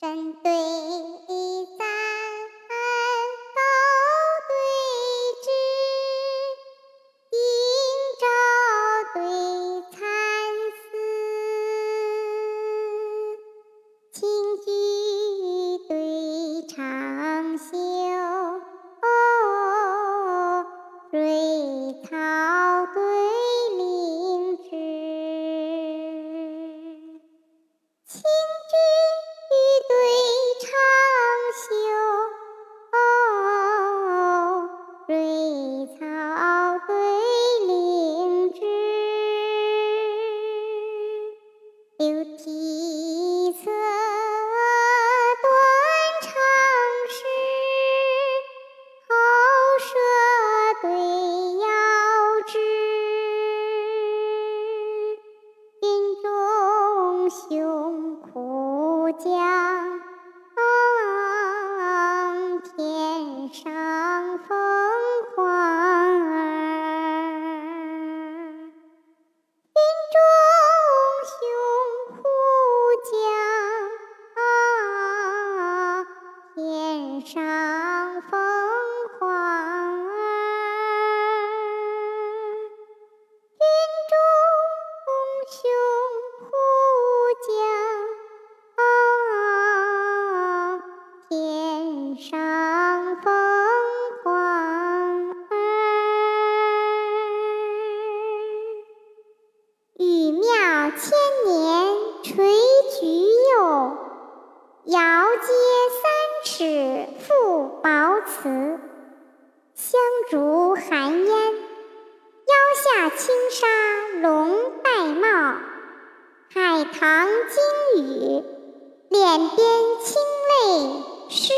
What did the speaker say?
针对咱高对峙，应招对参司，清句对长修，瑞草对水草对灵芝，流涕色断肠诗，喉舌对腰肢，云中雄上凤凰儿，云中雄虎叫，天上凤凰儿，玉庙千年词：香烛寒烟，腰下轻纱龙带帽，海棠惊雨脸边清泪湿。